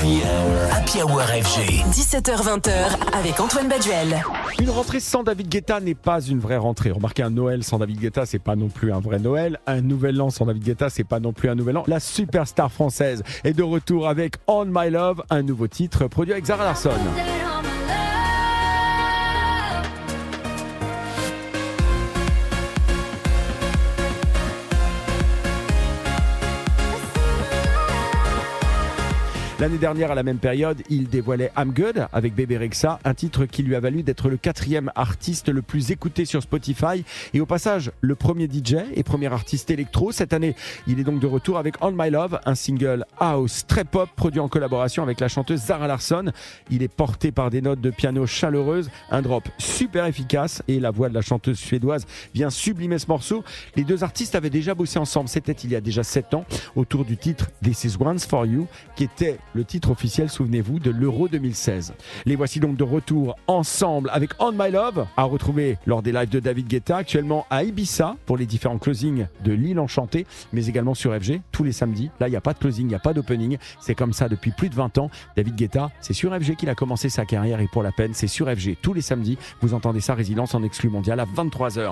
Happy Hour FG. 17h20h avec Antoine Baduel. Une rentrée sans David Guetta n'est pas une vraie rentrée. Remarquez, un Noël sans David Guetta, c'est pas non plus un vrai Noël. Un nouvel an sans David Guetta, c'est pas non plus un nouvel an. La superstar française est de retour avec On My Love, un nouveau titre produit avec Zara Larsson. L'année dernière, à la même période, il dévoilait I'm Good avec Bébé Rexa, un titre qui lui a valu d'être le quatrième artiste le plus écouté sur Spotify et au passage le premier DJ et premier artiste électro. Cette année, il est donc de retour avec On My Love, un single house très pop produit en collaboration avec la chanteuse Zara Larsson. Il est porté par des notes de piano chaleureuses, un drop super efficace et la voix de la chanteuse suédoise vient sublimer ce morceau. Les deux artistes avaient déjà bossé ensemble, c'était il y a déjà 7 ans, autour du titre This Is Once For You, qui était le titre officiel, souvenez-vous, de l'Euro 2016. Les voici donc de retour ensemble avec On My Love, à retrouver lors des lives de David Guetta, actuellement à Ibiza pour les différents closings de l'île enchantée, mais également sur FG tous les samedis. Là, il n'y a pas de closing, il n'y a pas d'opening. C'est comme ça depuis plus de 20 ans. David Guetta, c'est sur FG qu'il a commencé sa carrière et pour la peine, c'est sur FG tous les samedis. Vous entendez ça, Résilience en exclu mondial à 23h.